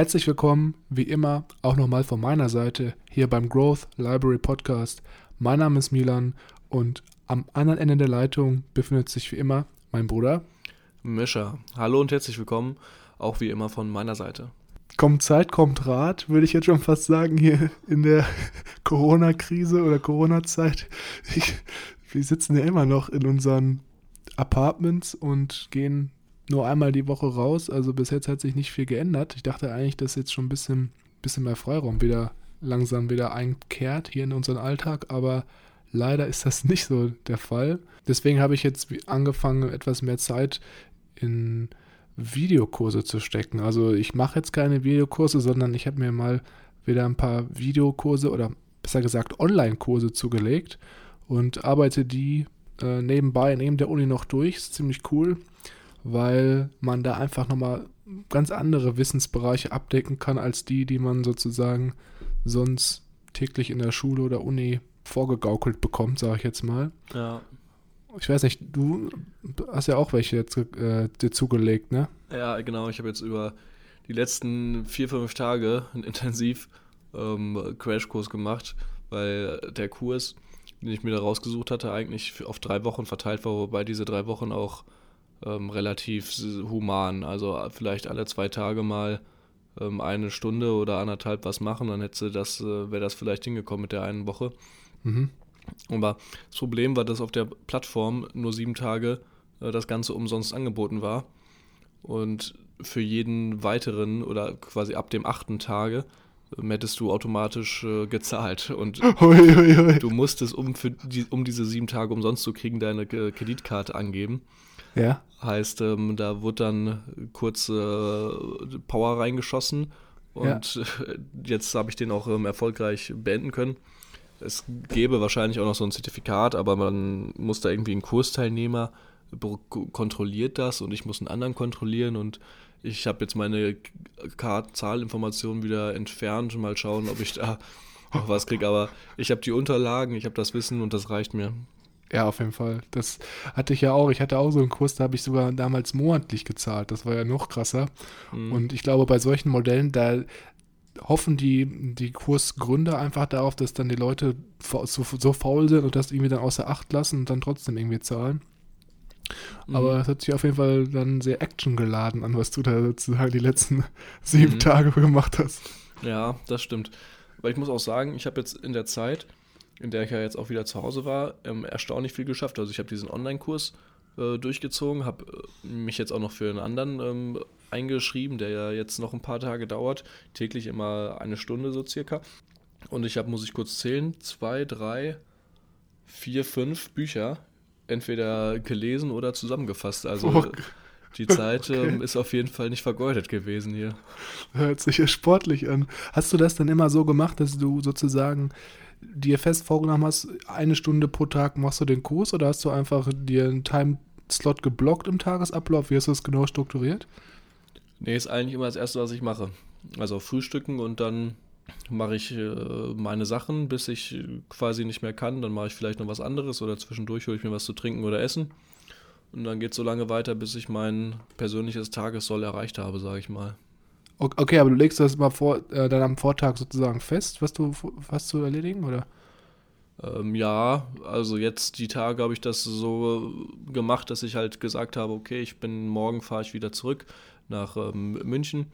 Herzlich willkommen, wie immer, auch nochmal von meiner Seite hier beim Growth Library Podcast. Mein Name ist Milan und am anderen Ende der Leitung befindet sich wie immer mein Bruder. Mischa. Hallo und herzlich willkommen, auch wie immer von meiner Seite. Kommt Zeit, kommt Rat, würde ich jetzt schon fast sagen, hier in der Corona-Krise oder Corona-Zeit. Wir sitzen ja immer noch in unseren Apartments und gehen nur einmal die Woche raus. Also bis jetzt hat sich nicht viel geändert. Ich dachte eigentlich, dass jetzt schon ein bisschen, bisschen mehr Freiraum wieder langsam wieder einkehrt hier in unseren Alltag, aber leider ist das nicht so der Fall. Deswegen habe ich jetzt angefangen, etwas mehr Zeit in Videokurse zu stecken. Also ich mache jetzt keine Videokurse, sondern ich habe mir mal wieder ein paar Videokurse oder besser gesagt Online-Kurse zugelegt und arbeite die äh, nebenbei neben der Uni noch durch. Ist ziemlich cool weil man da einfach nochmal ganz andere Wissensbereiche abdecken kann als die, die man sozusagen sonst täglich in der Schule oder Uni vorgegaukelt bekommt, sage ich jetzt mal. Ja. Ich weiß nicht, du hast ja auch welche jetzt äh, dir zugelegt, ne? Ja, genau. Ich habe jetzt über die letzten vier, fünf Tage einen intensiv ähm, Crashkurs gemacht, weil der Kurs, den ich mir da rausgesucht hatte, eigentlich auf drei Wochen verteilt war, wobei diese drei Wochen auch ähm, relativ human. Also äh, vielleicht alle zwei Tage mal ähm, eine Stunde oder anderthalb was machen, dann hätte das, äh, wäre das vielleicht hingekommen mit der einen Woche. Mhm. Aber das Problem war, dass auf der Plattform nur sieben Tage äh, das Ganze umsonst angeboten war. Und für jeden weiteren oder quasi ab dem achten Tage ähm, hättest du automatisch äh, gezahlt. Und hui, hui, hui. du musstest, um, für die, um diese sieben Tage umsonst zu kriegen, deine äh, Kreditkarte angeben. Ja. Heißt, ähm, da wurde dann kurz äh, Power reingeschossen und ja. jetzt habe ich den auch ähm, erfolgreich beenden können. Es gäbe wahrscheinlich auch noch so ein Zertifikat, aber man muss da irgendwie einen Kursteilnehmer kontrolliert das und ich muss einen anderen kontrollieren und ich habe jetzt meine Zahlinformationen wieder entfernt und mal schauen, ob ich da noch was kriege. Aber ich habe die Unterlagen, ich habe das Wissen und das reicht mir. Ja, auf jeden Fall. Das hatte ich ja auch. Ich hatte auch so einen Kurs, da habe ich sogar damals monatlich gezahlt. Das war ja noch krasser. Mhm. Und ich glaube, bei solchen Modellen, da hoffen die, die Kursgründer einfach darauf, dass dann die Leute so, so faul sind und das irgendwie dann außer Acht lassen und dann trotzdem irgendwie zahlen. Mhm. Aber es hat sich auf jeden Fall dann sehr actiongeladen an, was du da sozusagen die letzten sieben mhm. Tage gemacht hast. Ja, das stimmt. Aber ich muss auch sagen, ich habe jetzt in der Zeit, in der ich ja jetzt auch wieder zu Hause war, ähm, erstaunlich viel geschafft. Also ich habe diesen Online-Kurs äh, durchgezogen, habe äh, mich jetzt auch noch für einen anderen ähm, eingeschrieben, der ja jetzt noch ein paar Tage dauert, täglich immer eine Stunde so circa. Und ich habe, muss ich kurz zählen, zwei, drei, vier, fünf Bücher entweder gelesen oder zusammengefasst. Also oh. die Zeit okay. ähm, ist auf jeden Fall nicht vergeudet gewesen hier. Hört sich ja sportlich an. Hast du das dann immer so gemacht, dass du sozusagen dir fest vorgenommen hast, eine Stunde pro Tag machst du den Kurs oder hast du einfach dir einen Timeslot geblockt im Tagesablauf? Wie hast du das genau strukturiert? Nee, ist eigentlich immer das Erste, was ich mache. Also frühstücken und dann mache ich äh, meine Sachen, bis ich quasi nicht mehr kann. Dann mache ich vielleicht noch was anderes oder zwischendurch hole ich mir was zu trinken oder essen. Und dann geht es so lange weiter, bis ich mein persönliches Tagessoll erreicht habe, sage ich mal. Okay, aber du legst das mal vor, äh, dann am Vortag sozusagen fest, was du was zu erledigen, oder? Ähm, ja, also jetzt die Tage habe ich das so gemacht, dass ich halt gesagt habe, okay, ich bin morgen fahre ich wieder zurück nach ähm, München,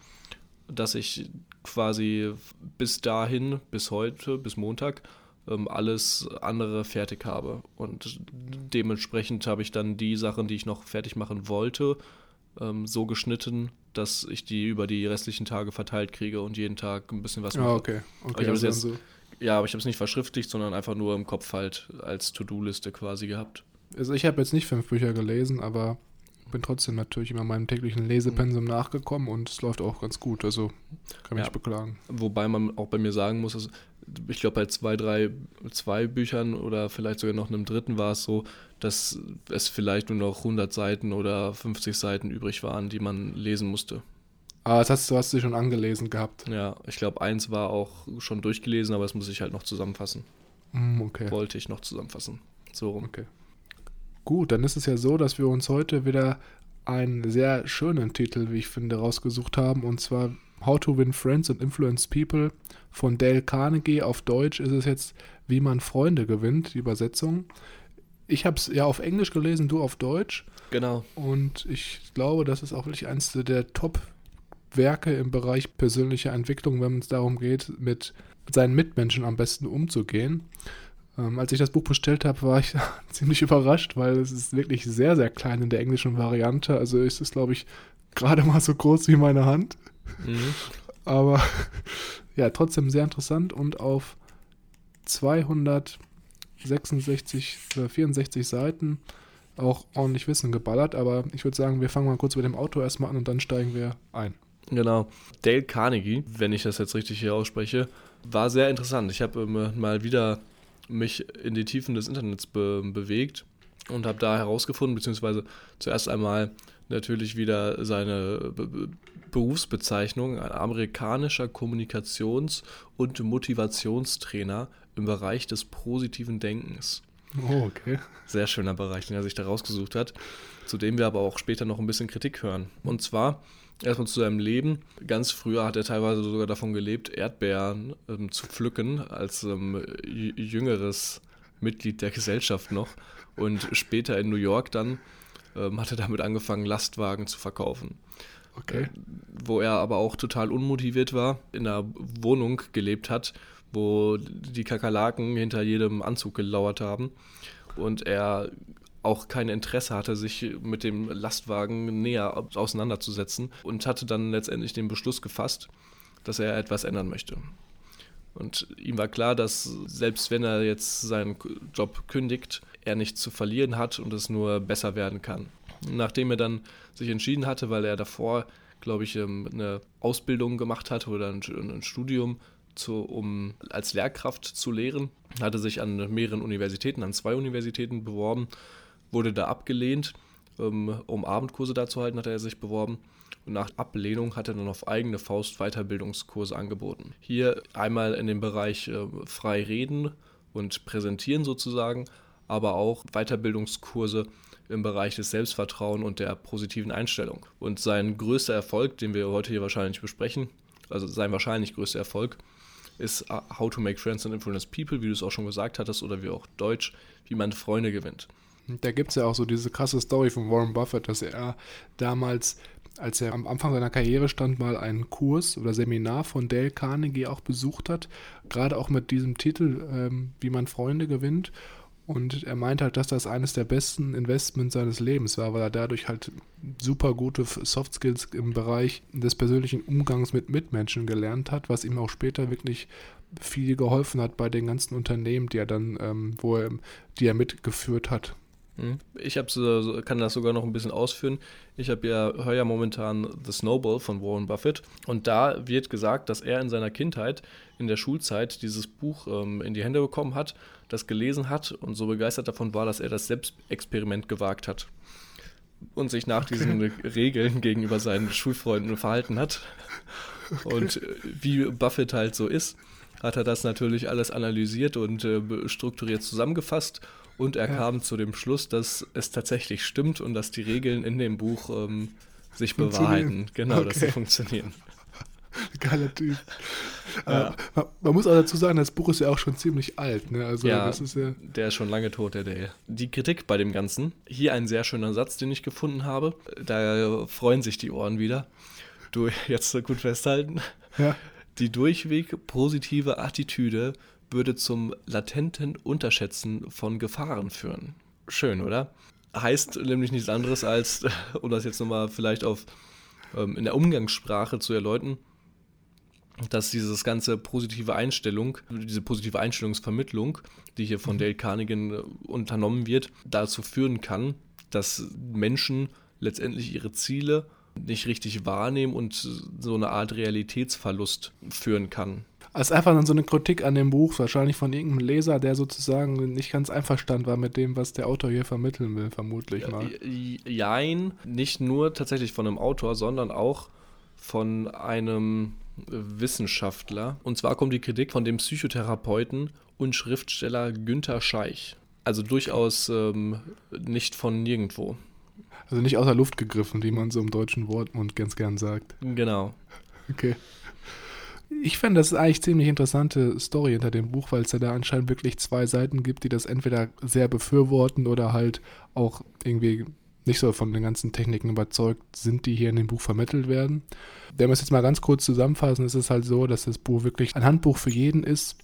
dass ich quasi bis dahin, bis heute, bis Montag, ähm, alles andere fertig habe. Und dementsprechend habe ich dann die Sachen, die ich noch fertig machen wollte, ähm, so geschnitten, dass ich die über die restlichen Tage verteilt kriege und jeden Tag ein bisschen was mache. Ah, okay. okay also jetzt, so. Ja, aber ich habe es nicht verschriftlicht, sondern einfach nur im Kopf halt als To-Do-Liste quasi gehabt. Also ich habe jetzt nicht fünf Bücher gelesen, aber bin trotzdem natürlich immer meinem täglichen Lesepensum mhm. nachgekommen und es läuft auch ganz gut. Also kann mich ja. nicht beklagen. Wobei man auch bei mir sagen muss, dass ich glaube, bei zwei, drei, zwei Büchern oder vielleicht sogar noch einem dritten war es so, dass es vielleicht nur noch 100 Seiten oder 50 Seiten übrig waren, die man lesen musste. Ah, das hast, du hast sie schon angelesen gehabt. Ja, ich glaube, eins war auch schon durchgelesen, aber das muss ich halt noch zusammenfassen. Mm, okay. Wollte ich noch zusammenfassen. So rum. Okay. Gut, dann ist es ja so, dass wir uns heute wieder einen sehr schönen Titel, wie ich finde, rausgesucht haben. Und zwar How to Win Friends and Influence People von Dale Carnegie. Auf Deutsch ist es jetzt Wie man Freunde gewinnt, die Übersetzung. Ich habe es ja auf Englisch gelesen, du auf Deutsch. Genau. Und ich glaube, das ist auch wirklich eines der Top-Werke im Bereich persönlicher Entwicklung, wenn es darum geht, mit seinen Mitmenschen am besten umzugehen. Ähm, als ich das Buch bestellt habe, war ich ziemlich überrascht, weil es ist wirklich sehr, sehr klein in der englischen Variante. Also ist es, glaube ich, gerade mal so groß wie meine Hand. Mhm. Aber ja, trotzdem sehr interessant und auf 266 oder 64 Seiten auch ordentlich Wissen geballert. Aber ich würde sagen, wir fangen mal kurz mit dem Auto erstmal an und dann steigen wir ein. Genau. Dale Carnegie, wenn ich das jetzt richtig hier ausspreche, war sehr interessant. Ich habe ähm, mal wieder mich in die Tiefen des Internets be bewegt und habe da herausgefunden, beziehungsweise zuerst einmal natürlich wieder seine Be Berufsbezeichnung, ein amerikanischer Kommunikations- und Motivationstrainer im Bereich des positiven Denkens. Oh, okay. Sehr schöner Bereich, den er sich da rausgesucht hat, zu dem wir aber auch später noch ein bisschen Kritik hören. Und zwar erstmal zu seinem Leben. Ganz früher hat er teilweise sogar davon gelebt, Erdbeeren ähm, zu pflücken, als ähm, jüngeres Mitglied der Gesellschaft noch. Und später in New York dann ähm, hat er damit angefangen, Lastwagen zu verkaufen. Okay. Äh, wo er aber auch total unmotiviert war, in einer Wohnung gelebt hat, wo die Kakerlaken hinter jedem Anzug gelauert haben. Und er auch kein Interesse hatte, sich mit dem Lastwagen näher auseinanderzusetzen und hatte dann letztendlich den Beschluss gefasst, dass er etwas ändern möchte. Und ihm war klar, dass selbst wenn er jetzt seinen Job kündigt, er nichts zu verlieren hat und es nur besser werden kann. Nachdem er dann sich entschieden hatte, weil er davor, glaube ich, ähm, eine Ausbildung gemacht hatte oder ein, Studium, zu, um als Lehrkraft zu lehren, hatte sich an mehreren Universitäten, an zwei Universitäten beworben wurde da abgelehnt. Ähm, um Abendkurse da zu halten, hat er sich beworben. Und nach Ablehnung hat er dann auf eigene Faust Weiterbildungskurse angeboten. Hier einmal in dem Bereich äh, frei reden und präsentieren sozusagen, aber auch Weiterbildungskurse im Bereich des Selbstvertrauen und der positiven Einstellung. Und sein größter Erfolg, den wir heute hier wahrscheinlich besprechen, also sein wahrscheinlich größter Erfolg, ist uh, How to Make Friends and Influence People, wie du es auch schon gesagt hattest, oder wie auch Deutsch, wie man Freunde gewinnt. Da gibt es ja auch so diese krasse Story von Warren Buffett, dass er damals, als er am Anfang seiner Karriere stand, mal einen Kurs oder Seminar von Dale Carnegie auch besucht hat. Gerade auch mit diesem Titel, ähm, wie man Freunde gewinnt. Und er meint halt, dass das eines der besten Investments seines Lebens war, weil er dadurch halt super gute Soft Skills im Bereich des persönlichen Umgangs mit Mitmenschen gelernt hat, was ihm auch später wirklich viel geholfen hat bei den ganzen Unternehmen, die er dann, ähm, wo er, die er mitgeführt hat. Hm? Ich so, kann das sogar noch ein bisschen ausführen. Ich habe ja, höre ja momentan The Snowball von Warren Buffett und da wird gesagt, dass er in seiner Kindheit, in der Schulzeit, dieses Buch ähm, in die Hände bekommen hat, das gelesen hat und so begeistert davon war, dass er das Selbstexperiment gewagt hat und sich nach diesen Regeln gegenüber seinen Schulfreunden verhalten hat. Okay. Und äh, wie Buffett halt so ist, hat er das natürlich alles analysiert und äh, strukturiert zusammengefasst und er ja. kam zu dem Schluss, dass es tatsächlich stimmt und dass die Regeln in dem Buch ähm, sich bewahrheiten. Genau, okay. dass sie funktionieren. Geiler Typ. Ja. Man, man, muss auch dazu sagen, das Buch ist ja auch schon ziemlich alt. Ne? Also ja, das ist ja der ist schon lange tot, der Dale. Die Kritik bei dem Ganzen. Hier ein sehr schöner Satz, den ich gefunden habe. Da freuen sich die Ohren wieder. Du jetzt gut festhalten. Ja. Die durchweg positive Attitüde würde zum latenten Unterschätzen von Gefahren führen. Schön, oder? Heißt nämlich nichts anderes als, um das jetzt nochmal vielleicht auf ähm, in der Umgangssprache zu erläutern, dass dieses ganze positive Einstellung, diese positive Einstellungsvermittlung, die hier von mhm. Dale Carnegie äh, unternommen wird, dazu führen kann, dass Menschen letztendlich ihre Ziele nicht richtig wahrnehmen und so eine Art Realitätsverlust führen kann. Es ist einfach dann so eine Kritik an dem Buch, wahrscheinlich von irgendeinem Leser, der sozusagen nicht ganz einverstanden war mit dem, was der Autor hier vermitteln will, vermutlich mal. Jein, nicht nur tatsächlich von einem Autor, sondern auch von einem Wissenschaftler. Und zwar kommt die Kritik von dem Psychotherapeuten und Schriftsteller Günther Scheich. Also durchaus ähm, nicht von nirgendwo. Also nicht aus der Luft gegriffen, wie man so im deutschen Wortmund ganz gern sagt. Genau. Okay. Ich finde, das ist eigentlich ziemlich interessante Story hinter dem Buch, weil es ja da anscheinend wirklich zwei Seiten gibt, die das entweder sehr befürworten oder halt auch irgendwie nicht so von den ganzen Techniken überzeugt sind, die hier in dem Buch vermittelt werden. Wenn wir es jetzt mal ganz kurz zusammenfassen, ist es halt so, dass das Buch wirklich ein Handbuch für jeden ist,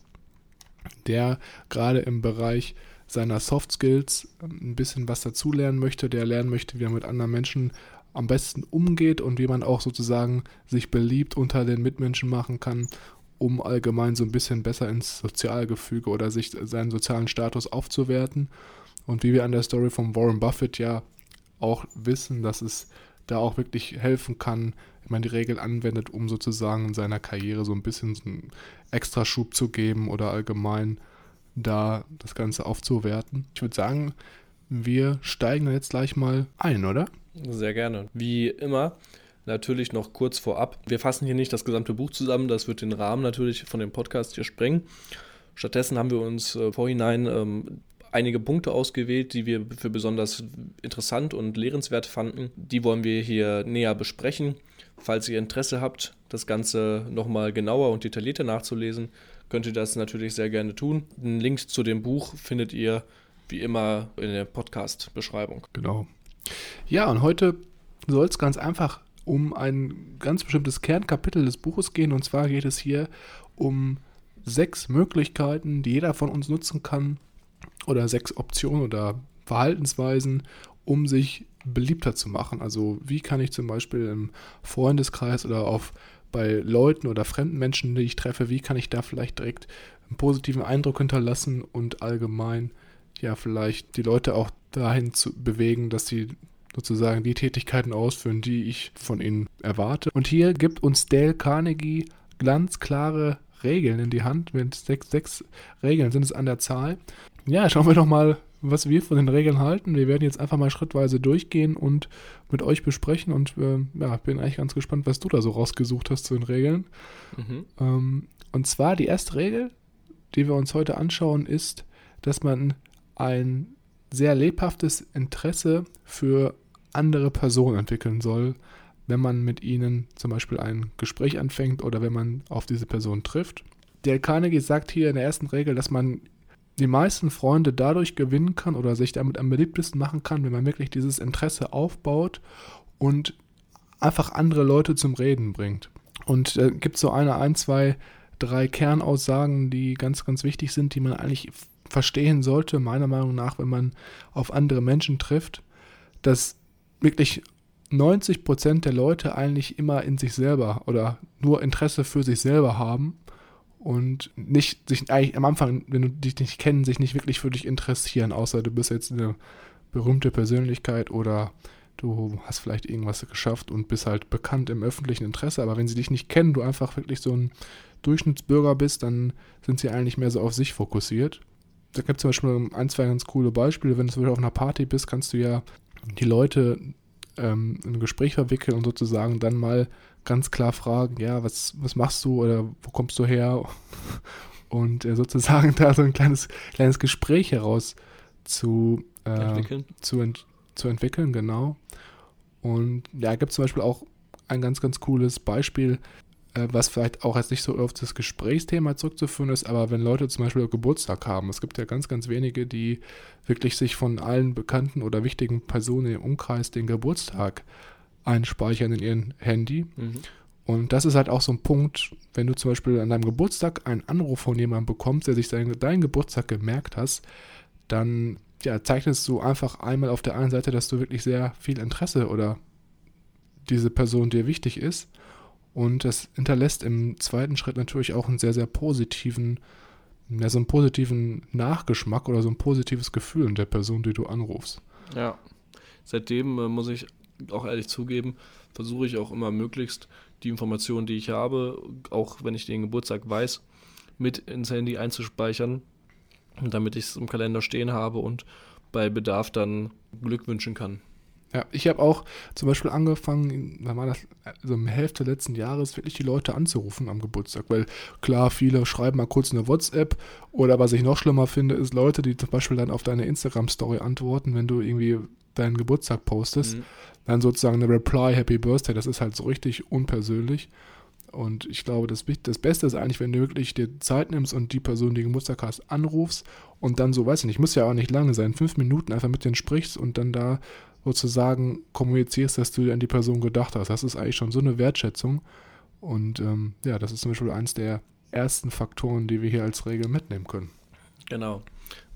der gerade im Bereich seiner Soft Skills ein bisschen was dazulernen möchte, der lernen möchte, wie er mit anderen Menschen am besten umgeht und wie man auch sozusagen sich beliebt unter den Mitmenschen machen kann, um allgemein so ein bisschen besser ins Sozialgefüge oder sich seinen sozialen Status aufzuwerten. Und wie wir an der Story von Warren Buffett ja auch wissen, dass es da auch wirklich helfen kann, wenn man die Regel anwendet, um sozusagen in seiner Karriere so ein bisschen so einen Extraschub zu geben oder allgemein da das Ganze aufzuwerten. Ich würde sagen, wir steigen jetzt gleich mal ein, oder? Sehr gerne. Wie immer, natürlich noch kurz vorab. Wir fassen hier nicht das gesamte Buch zusammen, das wird den Rahmen natürlich von dem Podcast hier sprengen. Stattdessen haben wir uns äh, vorhinein ähm, einige Punkte ausgewählt, die wir für besonders interessant und lehrenswert fanden. Die wollen wir hier näher besprechen. Falls ihr Interesse habt, das Ganze nochmal genauer und detaillierter nachzulesen, könnt ihr das natürlich sehr gerne tun. Einen Link zu dem Buch findet ihr wie immer in der Podcast-Beschreibung. Genau. Ja, und heute soll es ganz einfach um ein ganz bestimmtes Kernkapitel des Buches gehen. Und zwar geht es hier um sechs Möglichkeiten, die jeder von uns nutzen kann, oder sechs Optionen oder Verhaltensweisen, um sich beliebter zu machen. Also wie kann ich zum Beispiel im Freundeskreis oder auf bei Leuten oder fremden Menschen, die ich treffe, wie kann ich da vielleicht direkt einen positiven Eindruck hinterlassen und allgemein ja vielleicht die Leute auch dahin zu bewegen, dass sie sozusagen die Tätigkeiten ausführen, die ich von ihnen erwarte. Und hier gibt uns Dale Carnegie ganz klare Regeln in die Hand. Mit sechs, sechs Regeln sind es an der Zahl. Ja, schauen wir doch mal, was wir von den Regeln halten. Wir werden jetzt einfach mal schrittweise durchgehen und mit euch besprechen. Und äh, ja, bin eigentlich ganz gespannt, was du da so rausgesucht hast zu den Regeln. Mhm. Ähm, und zwar die erste Regel, die wir uns heute anschauen, ist, dass man ein sehr lebhaftes Interesse für andere Personen entwickeln soll, wenn man mit ihnen zum Beispiel ein Gespräch anfängt oder wenn man auf diese Person trifft. Der Carnegie sagt hier in der ersten Regel, dass man die meisten Freunde dadurch gewinnen kann oder sich damit am beliebtesten machen kann, wenn man wirklich dieses Interesse aufbaut und einfach andere Leute zum Reden bringt. Und äh, gibt so eine, ein, zwei, drei Kernaussagen, die ganz, ganz wichtig sind, die man eigentlich verstehen sollte, meiner Meinung nach, wenn man auf andere Menschen trifft, dass wirklich 90 Prozent der Leute eigentlich immer in sich selber oder nur Interesse für sich selber haben und nicht sich eigentlich am Anfang, wenn du dich nicht kennen, sich nicht wirklich für dich interessieren, außer du bist jetzt eine berühmte Persönlichkeit oder du hast vielleicht irgendwas geschafft und bist halt bekannt im öffentlichen Interesse, aber wenn sie dich nicht kennen, du einfach wirklich so ein Durchschnittsbürger bist, dann sind sie eigentlich mehr so auf sich fokussiert. Da gibt es zum Beispiel ein, zwei ganz coole Beispiele. Wenn du auf einer Party bist, kannst du ja die Leute ähm, in ein Gespräch verwickeln und sozusagen dann mal ganz klar fragen, ja, was, was machst du oder wo kommst du her? Und äh, sozusagen da so ein kleines, kleines Gespräch heraus zu, äh, entwickeln. Zu, ent zu entwickeln, genau. Und ja, gibt es zum Beispiel auch ein ganz, ganz cooles Beispiel, was vielleicht auch als nicht so auf das Gesprächsthema zurückzuführen ist, aber wenn Leute zum Beispiel Geburtstag haben, es gibt ja ganz, ganz wenige, die wirklich sich von allen bekannten oder wichtigen Personen im Umkreis den Geburtstag einspeichern in ihren Handy. Mhm. Und das ist halt auch so ein Punkt, wenn du zum Beispiel an deinem Geburtstag einen Anruf von jemandem bekommst, der sich deinen, deinen Geburtstag gemerkt hast, dann ja, zeichnest du einfach einmal auf der einen Seite, dass du wirklich sehr viel Interesse oder diese Person dir wichtig ist. Und das hinterlässt im zweiten Schritt natürlich auch einen sehr, sehr positiven, ja, so einen positiven Nachgeschmack oder so ein positives Gefühl in der Person, die du anrufst. Ja. Seitdem äh, muss ich auch ehrlich zugeben, versuche ich auch immer möglichst die Informationen, die ich habe, auch wenn ich den Geburtstag weiß, mit ins Handy einzuspeichern, damit ich es im Kalender stehen habe und bei Bedarf dann Glück wünschen kann. Ja, ich habe auch zum Beispiel angefangen, wann war das, also im Hälfte letzten Jahres, wirklich die Leute anzurufen am Geburtstag, weil klar, viele schreiben mal kurz eine WhatsApp oder was ich noch schlimmer finde, ist Leute, die zum Beispiel dann auf deine Instagram-Story antworten, wenn du irgendwie deinen Geburtstag postest, mhm. dann sozusagen eine Reply, Happy Birthday, das ist halt so richtig unpersönlich. Und ich glaube, das, das Beste ist eigentlich, wenn du wirklich dir Zeit nimmst und die Person, die Geburtstag hast, anrufst und dann so, weiß ich nicht, muss ja auch nicht lange sein, fünf Minuten einfach mit denen sprichst und dann da sozusagen kommunizierst, dass du an die Person gedacht hast. Das ist eigentlich schon so eine Wertschätzung. Und ähm, ja, das ist zum Beispiel eins der ersten Faktoren, die wir hier als Regel mitnehmen können. Genau.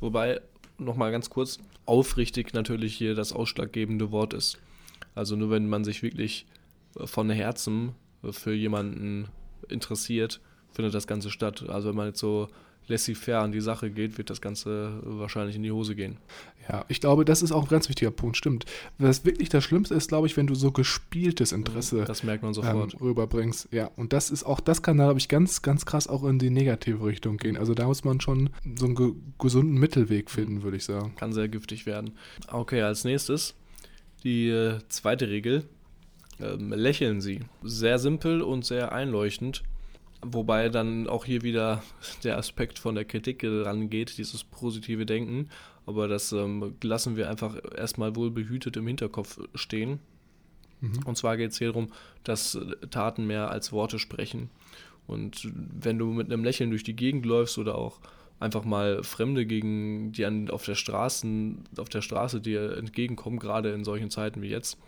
Wobei, nochmal ganz kurz, aufrichtig natürlich hier das ausschlaggebende Wort ist. Also nur wenn man sich wirklich von Herzen für jemanden interessiert, findet das Ganze statt. Also wenn man jetzt so laissez-faire an die Sache geht, wird das Ganze wahrscheinlich in die Hose gehen. Ja, ich glaube, das ist auch ein ganz wichtiger Punkt, stimmt. Was wirklich das Schlimmste ist, glaube ich, wenn du so gespieltes Interesse das merkt man sofort. Ähm, rüberbringst. Ja, und das ist auch, das kann da, glaube ich, ganz, ganz krass auch in die negative Richtung gehen. Also da muss man schon so einen ge gesunden Mittelweg finden, würde ich sagen. Kann sehr giftig werden. Okay, als nächstes die äh, zweite Regel. Ähm, lächeln Sie. Sehr simpel und sehr einleuchtend. Wobei dann auch hier wieder der Aspekt von der Kritik rangeht, dieses positive Denken. Aber das ähm, lassen wir einfach erstmal wohl behütet im Hinterkopf stehen. Mhm. Und zwar geht es hier darum, dass Taten mehr als Worte sprechen. Und wenn du mit einem Lächeln durch die Gegend läufst oder auch einfach mal Fremde gegen die an, auf der Straßen, auf der Straße dir entgegenkommen, gerade in solchen Zeiten wie jetzt,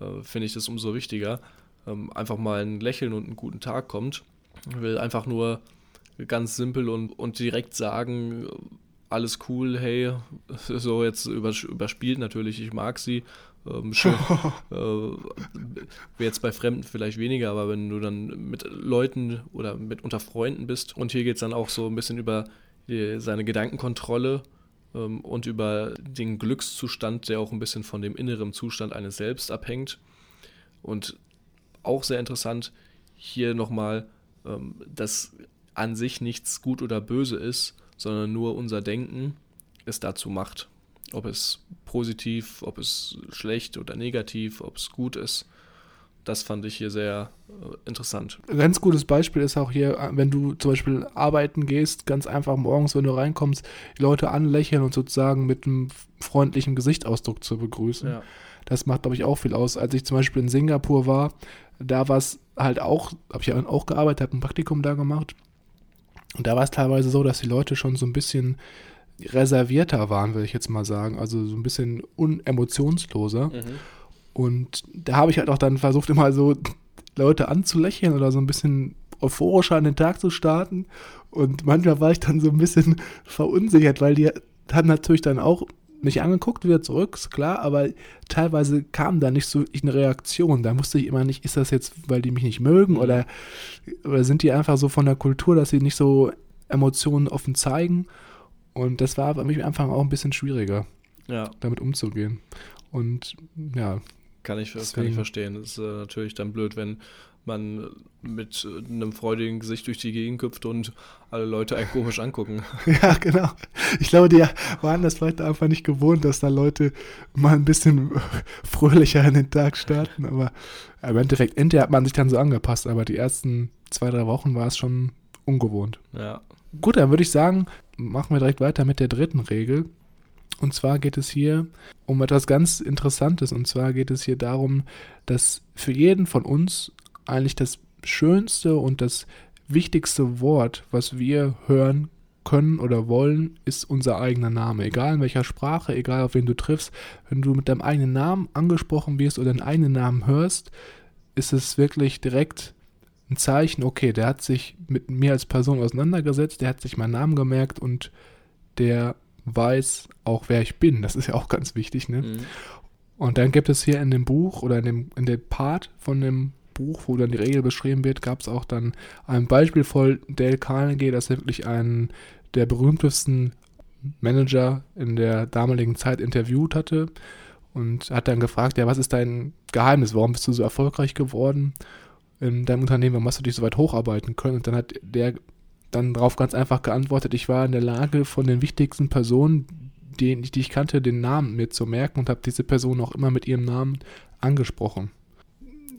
äh, finde ich das umso wichtiger. Ähm, einfach mal ein Lächeln und einen guten Tag kommt will einfach nur ganz simpel und, und direkt sagen, alles cool, hey, so jetzt überspielt natürlich, ich mag sie. Ähm, schön, äh, jetzt bei Fremden vielleicht weniger, aber wenn du dann mit Leuten oder mit unter Freunden bist und hier geht es dann auch so ein bisschen über die, seine Gedankenkontrolle ähm, und über den Glückszustand, der auch ein bisschen von dem inneren Zustand eines Selbst abhängt. Und auch sehr interessant, hier nochmal ähm, dass an sich nichts gut oder böse ist, sondern nur unser Denken es dazu macht. Ob es positiv, ob es schlecht oder negativ, ob es gut ist. Das fand ich hier sehr äh, interessant. Ein ganz gutes Beispiel ist auch hier, äh, wenn du zum Beispiel arbeiten gehst, ganz einfach morgens, wenn du reinkommst, die Leute anlächeln und sozusagen mit einem freundlichen Gesichtsausdruck zu begrüßen. Ja. Das macht, glaube ich, auch viel aus. Als ich zum Beispiel in Singapur war, da war es halt auch, habe ich auch gearbeitet, habe ein Praktikum da gemacht. Und da war es teilweise so, dass die Leute schon so ein bisschen reservierter waren, würde ich jetzt mal sagen. Also so ein bisschen unemotionsloser. Mhm. Und da habe ich halt auch dann versucht, immer so Leute anzulächeln oder so ein bisschen euphorischer an den Tag zu starten. Und manchmal war ich dann so ein bisschen verunsichert, weil die haben natürlich dann auch mich angeguckt, wieder zurück, ist klar, aber teilweise kam da nicht so eine Reaktion. Da musste ich immer nicht, ist das jetzt, weil die mich nicht mögen mhm. oder, oder sind die einfach so von der Kultur, dass sie nicht so Emotionen offen zeigen? Und das war für mich am Anfang auch ein bisschen schwieriger, ja. damit umzugehen. Und ja. Kann ich, kann ich verstehen. Das ist äh, natürlich dann blöd, wenn man mit einem freudigen Gesicht durch die Gegend köpft und alle Leute einen komisch angucken. Ja, genau. Ich glaube, die waren das vielleicht einfach nicht gewohnt, dass da Leute mal ein bisschen fröhlicher in den Tag starten. Aber im Endeffekt, hinterher hat man sich dann so angepasst, aber die ersten zwei, drei Wochen war es schon ungewohnt. Ja. Gut, dann würde ich sagen, machen wir direkt weiter mit der dritten Regel. Und zwar geht es hier um etwas ganz Interessantes. Und zwar geht es hier darum, dass für jeden von uns eigentlich das schönste und das wichtigste Wort, was wir hören können oder wollen, ist unser eigener Name. Egal in welcher Sprache, egal auf wen du triffst, wenn du mit deinem eigenen Namen angesprochen wirst oder deinen eigenen Namen hörst, ist es wirklich direkt ein Zeichen, okay, der hat sich mit mir als Person auseinandergesetzt, der hat sich meinen Namen gemerkt und der weiß auch, wer ich bin. Das ist ja auch ganz wichtig, ne? Mhm. Und dann gibt es hier in dem Buch oder in dem, in dem Part von dem Buch, wo dann die Regel beschrieben wird, gab es auch dann ein Beispiel von Dale Carnegie, das wirklich einen der berühmtesten Manager in der damaligen Zeit interviewt hatte und hat dann gefragt, ja, was ist dein Geheimnis, warum bist du so erfolgreich geworden in deinem Unternehmen, warum hast du dich so weit hocharbeiten können? Und dann hat der dann darauf ganz einfach geantwortet, ich war in der Lage, von den wichtigsten Personen, die, die ich kannte, den Namen mir zu merken und habe diese Person auch immer mit ihrem Namen angesprochen.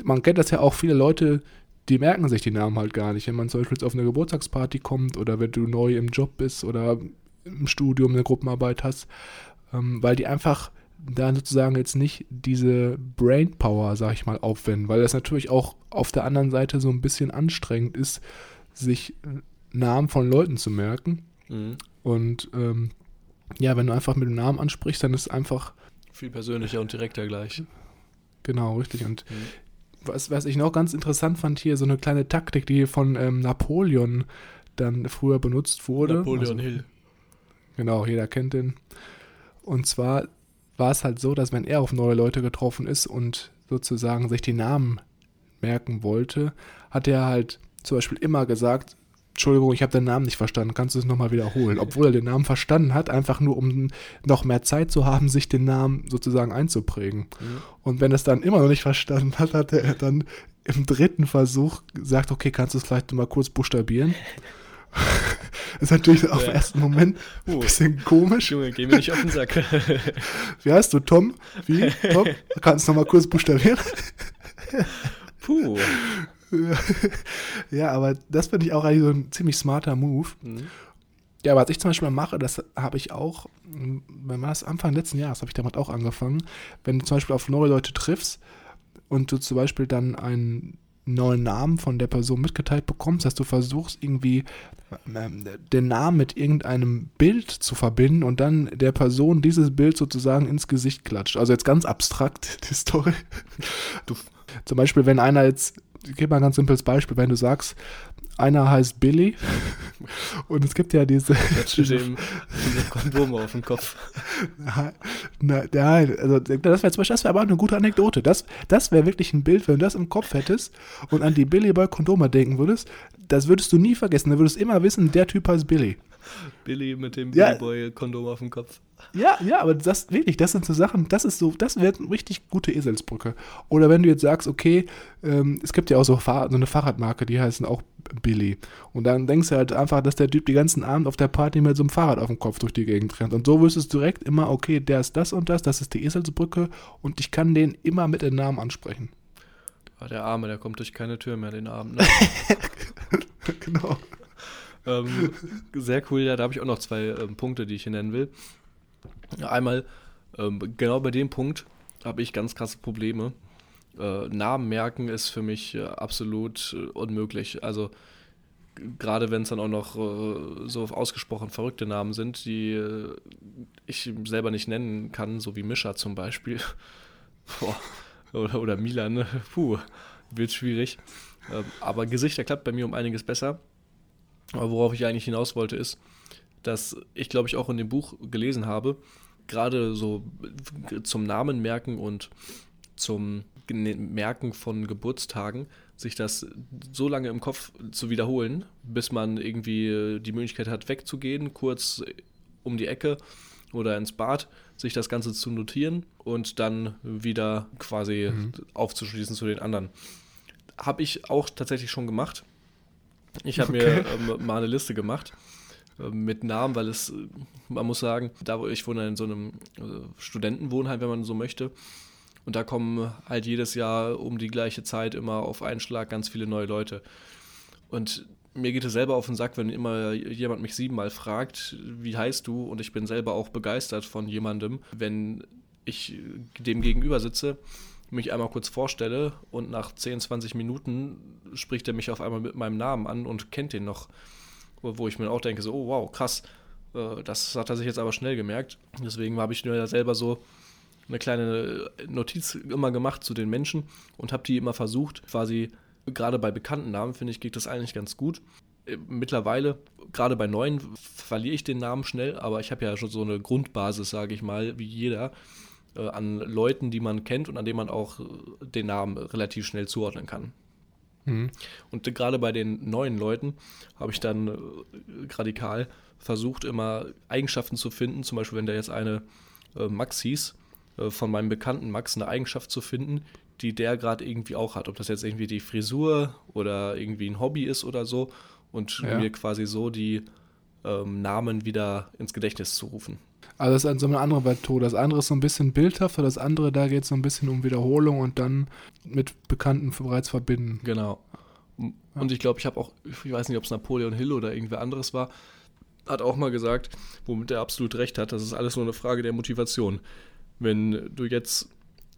Man kennt das ja auch, viele Leute, die merken sich die Namen halt gar nicht. Wenn man zum Beispiel jetzt auf eine Geburtstagsparty kommt oder wenn du neu im Job bist oder im Studium eine Gruppenarbeit hast, ähm, weil die einfach da sozusagen jetzt nicht diese Brainpower, sag ich mal, aufwenden, weil das natürlich auch auf der anderen Seite so ein bisschen anstrengend ist, sich Namen von Leuten zu merken. Mhm. Und ähm, ja, wenn du einfach mit dem Namen ansprichst, dann ist es einfach. Viel persönlicher und direkter gleich. Genau, richtig. Und mhm. Was, was ich noch ganz interessant fand hier, so eine kleine Taktik, die von ähm, Napoleon dann früher benutzt wurde. Napoleon also, Hill. Genau, jeder kennt den. Und zwar war es halt so, dass wenn er auf neue Leute getroffen ist und sozusagen sich die Namen merken wollte, hat er halt zum Beispiel immer gesagt, Entschuldigung, ich habe den Namen nicht verstanden, kannst du es nochmal wiederholen? Obwohl er den Namen verstanden hat, einfach nur um noch mehr Zeit zu haben, sich den Namen sozusagen einzuprägen. Mhm. Und wenn er es dann immer noch nicht verstanden hat, hat er dann im dritten Versuch gesagt, okay, kannst du es vielleicht mal kurz buchstabieren? ist natürlich ja. auf den ersten Moment ein uh. bisschen komisch. Junge, geh mir nicht auf den Sack. Wie heißt du, Tom? Wie? Tom? Kannst du noch mal kurz buchstabieren? Puh. ja, aber das finde ich auch eigentlich so ein ziemlich smarter Move. Mhm. Ja, was ich zum Beispiel mache, das habe ich auch, wenn man das Anfang letzten Jahres, habe ich damit auch angefangen, wenn du zum Beispiel auf neue Leute triffst und du zum Beispiel dann einen neuen Namen von der Person mitgeteilt bekommst, dass du versuchst irgendwie ähm, den Namen mit irgendeinem Bild zu verbinden und dann der Person dieses Bild sozusagen ins Gesicht klatscht. Also jetzt ganz abstrakt die Story. Du, zum Beispiel, wenn einer jetzt ich gebe mal ein ganz simples Beispiel, wenn du sagst, einer heißt Billy und es gibt ja diese. Dem, diese Kondome auf dem Kopf. Nein, also das wäre zum Beispiel, das wäre aber eine gute Anekdote. Das, das wäre wirklich ein Bild, wenn du das im Kopf hättest und an die Billy Boy Kondome denken würdest, das würdest du nie vergessen. Da würdest du immer wissen, der Typ heißt Billy. Billy mit dem ja. Billy Boy Kondom auf dem Kopf. Ja, ja, aber das wirklich, das sind so Sachen, das ist so, das wäre eine richtig gute Eselsbrücke. Oder wenn du jetzt sagst, okay, ähm, es gibt ja auch so, Fahrrad, so eine Fahrradmarke, die heißen auch Billy. Und dann denkst du halt einfach, dass der Typ die ganzen Abend auf der Party mit so einem Fahrrad auf dem Kopf durch die Gegend rennt. Und so wüsstest du direkt immer, okay, der ist das und das, das ist die Eselsbrücke und ich kann den immer mit dem Namen ansprechen. Ah, der Arme, der kommt durch keine Tür mehr den Abend. Ne? genau. Ähm, sehr cool, ja, da habe ich auch noch zwei ähm, Punkte, die ich hier nennen will. Einmal, ähm, genau bei dem Punkt habe ich ganz krasse Probleme. Äh, Namen merken ist für mich äh, absolut äh, unmöglich. Also gerade wenn es dann auch noch äh, so ausgesprochen verrückte Namen sind, die äh, ich selber nicht nennen kann, so wie Mischa zum Beispiel. oder, oder Milan, puh, wird schwierig. Ähm, aber Gesichter klappt bei mir um einiges besser. Aber worauf ich eigentlich hinaus wollte, ist, dass ich, glaube ich, auch in dem Buch gelesen habe, gerade so zum Namen merken und zum Merken von Geburtstagen, sich das so lange im Kopf zu wiederholen, bis man irgendwie die Möglichkeit hat, wegzugehen, kurz um die Ecke oder ins Bad, sich das Ganze zu notieren und dann wieder quasi mhm. aufzuschließen zu den anderen. Habe ich auch tatsächlich schon gemacht. Ich habe okay. mir ähm, mal eine Liste gemacht äh, mit Namen, weil es, man muss sagen, da wo ich wohne in so einem äh, Studentenwohnheim, wenn man so möchte. Und da kommen halt jedes Jahr um die gleiche Zeit immer auf einen Schlag ganz viele neue Leute. Und mir geht es selber auf den Sack, wenn immer jemand mich siebenmal fragt, wie heißt du? Und ich bin selber auch begeistert von jemandem, wenn ich dem gegenüber sitze, mich einmal kurz vorstelle und nach 10, 20 Minuten spricht er mich auf einmal mit meinem Namen an und kennt den noch wo ich mir auch denke, so, oh wow, krass, äh, das hat er sich jetzt aber schnell gemerkt. Deswegen habe ich mir selber so eine kleine Notiz immer gemacht zu den Menschen und habe die immer versucht, quasi, gerade bei bekannten Namen, finde ich, geht das eigentlich ganz gut. Äh, mittlerweile, gerade bei neuen, verliere ich den Namen schnell, aber ich habe ja schon so eine Grundbasis, sage ich mal, wie jeder, äh, an Leuten, die man kennt und an denen man auch den Namen relativ schnell zuordnen kann. Mhm. Und gerade bei den neuen Leuten habe ich dann äh, radikal versucht, immer Eigenschaften zu finden. Zum Beispiel, wenn der jetzt eine äh, Max hieß, äh, von meinem bekannten Max eine Eigenschaft zu finden, die der gerade irgendwie auch hat. Ob das jetzt irgendwie die Frisur oder irgendwie ein Hobby ist oder so. und Ja. mir quasi so die ähm, Namen wieder ins Gedächtnis zu rufen. Also das ist so eine andere Methode. Das andere ist so ein bisschen bildhafter, das andere, da geht es so ein bisschen um Wiederholung und dann mit Bekannten bereits verbinden. Genau. Und ich glaube, ich habe auch, ich weiß nicht, ob es Napoleon Hill oder irgendwer anderes war, hat auch mal gesagt, womit er absolut recht hat, das ist alles nur eine Frage der Motivation. Wenn du jetzt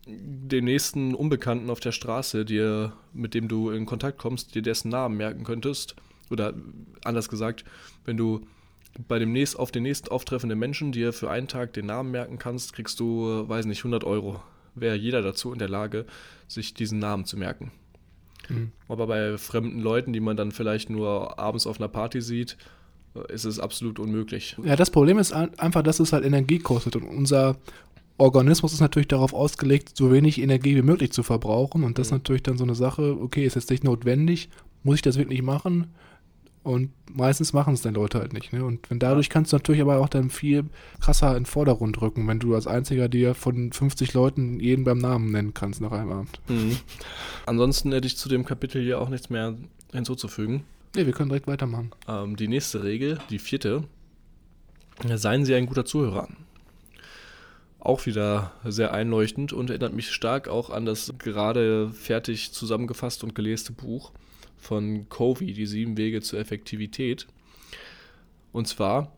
den nächsten Unbekannten auf der Straße, dir, mit dem du in Kontakt kommst, dir dessen Namen merken könntest, oder anders gesagt, wenn du bei dem nächst, auf den nächsten auftreffenden Menschen dir für einen Tag den Namen merken kannst, kriegst du, weiß nicht, 100 Euro. Wäre jeder dazu in der Lage, sich diesen Namen zu merken. Mhm. Aber bei fremden Leuten, die man dann vielleicht nur abends auf einer Party sieht, ist es absolut unmöglich. Ja, das Problem ist ein- einfach, dass es halt Energie kostet und unser Organismus ist natürlich darauf ausgelegt, so wenig Energie wie möglich zu verbrauchen und das ist Mhm. natürlich dann so eine Sache, okay, ist jetzt nicht notwendig, muss ich das wirklich machen? Und meistens machen es dann Leute halt nicht. Ne? Und wenn dadurch kannst du natürlich aber auch dann viel krasser in den Vordergrund rücken, wenn du als einziger dir von 50 Leuten jeden beim Namen nennen kannst nach einem Abend. Mhm. Ansonsten hätte ich zu dem Kapitel hier auch nichts mehr hinzuzufügen. Ne, wir können direkt weitermachen. Ähm, die nächste Regel, die vierte, seien Sie ein guter Zuhörer. Auch wieder sehr einleuchtend und erinnert mich stark auch an das gerade fertig zusammengefasst und geleste Buch von Covey, Die sieben Wege zur Effektivität. Und zwar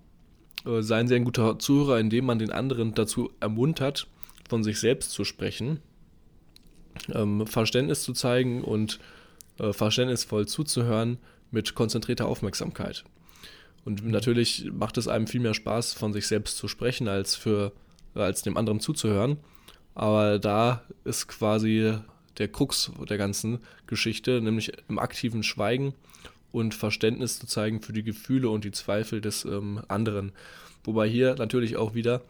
äh, seien Sie ein guter Zuhörer, indem man den anderen dazu ermuntert, von sich selbst zu sprechen, ähm, Verständnis zu zeigen und äh, verständnisvoll zuzuhören mit konzentrierter Aufmerksamkeit. Und natürlich macht es einem viel mehr Spaß, von sich selbst zu sprechen, als für als dem anderen zuzuhören. Aber da ist quasi der Krux der ganzen Geschichte, nämlich im aktiven Schweigen und Verständnis zu zeigen für die Gefühle und die Zweifel des ähm, anderen. Wobei hier natürlich auch wieder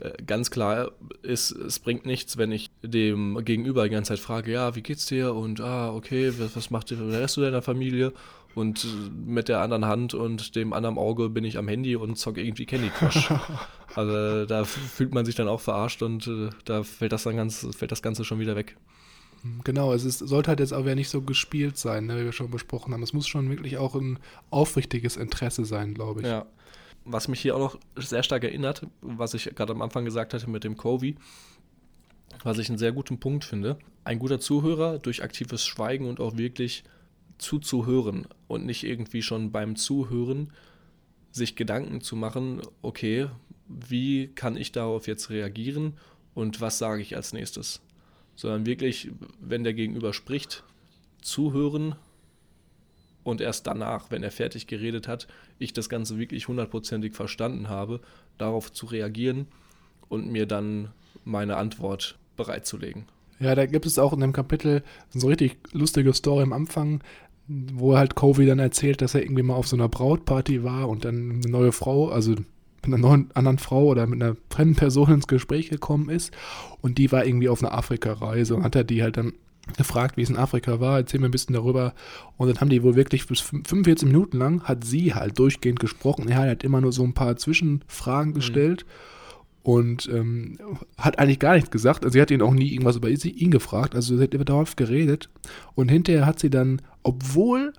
äh, ganz klar ist, es bringt nichts, wenn ich dem Gegenüber die ganze Zeit frage, ja, wie geht's dir? Und ah, okay, was, was macht der Rest deiner Familie? Und äh, mit der anderen Hand und dem anderen Auge bin ich am Handy und zocke irgendwie Candy Crush. also da fühlt man sich dann auch verarscht und äh, da fällt das dann ganz, fällt das Ganze schon wieder weg. Genau, es ist, sollte halt jetzt aber ja nicht so gespielt sein, ne, wie wir schon besprochen haben. Es muss schon wirklich auch ein aufrichtiges Interesse sein, glaube ich. Ja. Was mich hier auch noch sehr stark erinnert, was ich gerade am Anfang gesagt hatte mit dem Covey, was ich einen sehr guten Punkt finde. Ein guter Zuhörer durch aktives Schweigen und auch wirklich zuzuhören und nicht irgendwie schon beim Zuhören sich Gedanken zu machen, okay, wie kann ich darauf jetzt reagieren und was sage ich als nächstes? Sondern wirklich, wenn der Gegenüber spricht, zuhören und erst danach, wenn er fertig geredet hat, ich das Ganze wirklich hundertprozentig verstanden habe, darauf zu reagieren und mir dann meine Antwort bereitzulegen. Ja, da gibt es auch in dem Kapitel so richtig lustige Story am Anfang, wo halt Covey dann erzählt, dass er irgendwie mal auf so einer Brautparty war und dann eine neue Frau, also mit einer neuen anderen Frau oder mit einer fremden Person ins Gespräch gekommen ist und die war irgendwie auf einer Afrika-Reise und hat er die halt dann gefragt, wie es in Afrika war, erzähl mir ein bisschen darüber und dann haben die wohl wirklich bis 45 Minuten lang hat sie halt durchgehend gesprochen, er hat halt immer nur so ein paar Zwischenfragen gestellt und ähm, hat eigentlich gar nichts gesagt. Also sie hat ihn auch nie irgendwas über ihn gefragt. Also sie hat über darauf geredet. Und hinterher hat sie dann, obwohl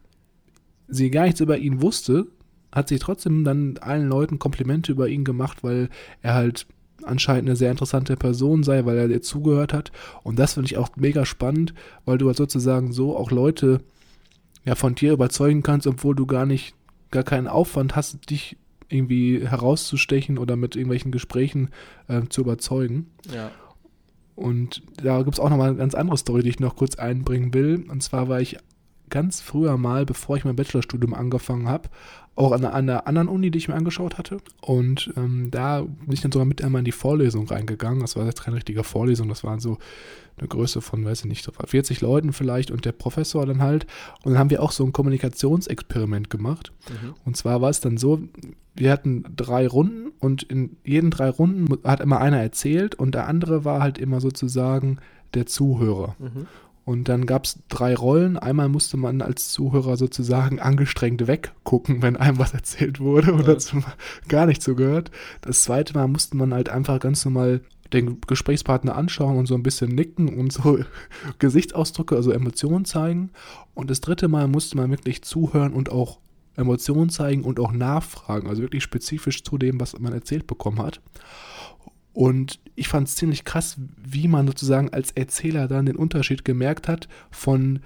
sie gar nichts über ihn wusste, hat sie trotzdem dann allen Leuten Komplimente über ihn gemacht, weil er halt anscheinend eine sehr interessante Person sei, weil er ihr zugehört hat. Und das finde ich auch mega spannend, weil du halt sozusagen so auch Leute ja von dir überzeugen kannst, obwohl du gar nicht, gar keinen Aufwand hast, dich irgendwie herauszustechen oder mit irgendwelchen Gesprächen äh, zu überzeugen. Ja. Und da gibt es auch nochmal eine ganz andere Story, die ich noch kurz einbringen will. Und zwar war ich ganz früher mal, bevor ich mein Bachelorstudium angefangen habe, auch an einer, an einer anderen Uni, die ich mir angeschaut hatte. Und ähm, da bin ich dann sogar mit einmal in die Vorlesung reingegangen. Das war jetzt keine richtige Vorlesung, das waren so eine Größe von, weiß ich nicht, so 40 Leuten vielleicht und der Professor dann halt. Und dann haben wir auch so ein Kommunikationsexperiment gemacht. Mhm. Und zwar war es dann so, wir hatten drei Runden und in jeden drei Runden hat immer einer erzählt und der andere war halt immer sozusagen der Zuhörer. Mhm. Und dann gab es drei Rollen. Einmal musste man als Zuhörer sozusagen angestrengt weggucken, wenn einem was erzählt wurde oder Ja. gar nicht zugehört. Das zweite Mal musste man halt einfach ganz normal den Gesprächspartner anschauen und so ein bisschen nicken und so Gesichtsausdrücke, also Emotionen zeigen. Und das dritte Mal musste man wirklich zuhören und auch Emotionen zeigen und auch nachfragen, also wirklich spezifisch zu dem, was man erzählt bekommen hat. Und ich fand es ziemlich krass, wie man sozusagen als Erzähler dann den Unterschied gemerkt hat von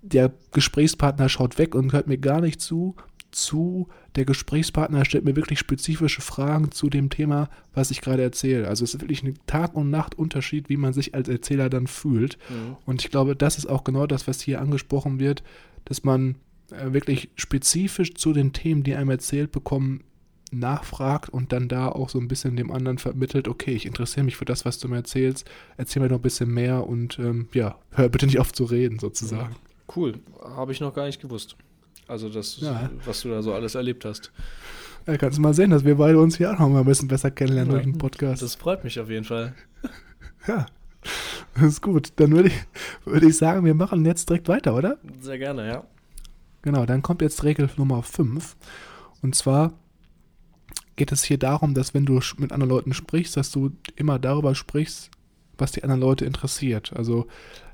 der Gesprächspartner schaut weg und hört mir gar nicht zu, zu der Gesprächspartner stellt mir wirklich spezifische Fragen zu dem Thema, was ich gerade erzähle. Also es ist wirklich ein Tag- und Nacht-Unterschied, wie man sich als Erzähler dann fühlt. Mhm. Und ich glaube, das ist auch genau das, was hier angesprochen wird, dass man äh, wirklich spezifisch zu den Themen, die einem erzählt bekommen, nachfragt und dann da auch so ein bisschen dem anderen vermittelt, okay, ich interessiere mich für das, was du mir erzählst, erzähl mir noch ein bisschen mehr und ähm, ja, hör bitte nicht auf zu reden, sozusagen. Cool, habe ich noch gar nicht gewusst. Also das, ja. was du da so alles erlebt hast. Ja, kannst du mal sehen, dass wir beide uns hier auch noch mal ein bisschen besser kennenlernen ja, durch den Podcast. Das freut mich auf jeden Fall. Ja, das ist gut. Dann würde ich, würde ich sagen, wir machen jetzt direkt weiter, oder? Sehr gerne, ja. Genau, dann kommt jetzt Regel Nummer 5. Und zwar geht es hier darum, dass wenn du mit anderen Leuten sprichst, dass du immer darüber sprichst, was die anderen Leute interessiert. Also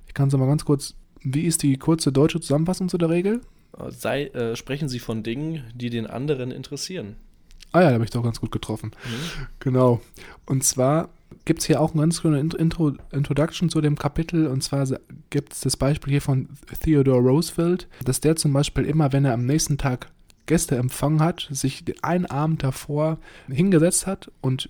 ich kann es mal ganz kurz, wie ist die kurze deutsche Zusammenfassung zu der Regel? Sei, äh, sprechen Sie von Dingen, die den anderen interessieren. Ah ja, da habe ich doch ganz gut getroffen. Mhm. Genau. Und zwar gibt es hier auch eine ganz schöne Intro, Introduction zu dem Kapitel. Und zwar gibt es das Beispiel hier von Theodore Roosevelt, dass der zum Beispiel immer, wenn er am nächsten Tag Gäste empfangen hat, sich einen Abend davor hingesetzt hat und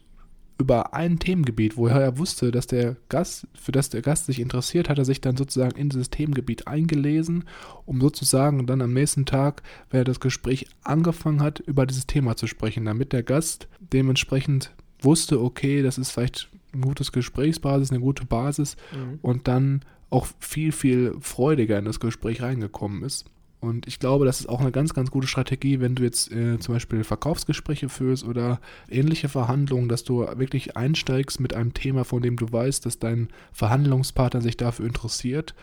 über ein Themengebiet, woher er wusste, dass der Gast, für das der Gast sich interessiert, hat er sich dann sozusagen in dieses Themengebiet eingelesen, um sozusagen dann am nächsten Tag, wenn er das Gespräch angefangen hat, über dieses Thema zu sprechen, damit der Gast dementsprechend wusste, okay, das ist vielleicht ein gutes Gesprächsbasis, eine gute Basis mhm. und dann auch viel, viel freudiger in das Gespräch reingekommen ist. Und ich glaube, das ist auch eine ganz, ganz gute Strategie, wenn du jetzt äh, zum Beispiel Verkaufsgespräche führst oder ähnliche Verhandlungen, dass du wirklich einsteigst mit einem Thema, von dem du weißt, dass dein Verhandlungspartner sich dafür interessiert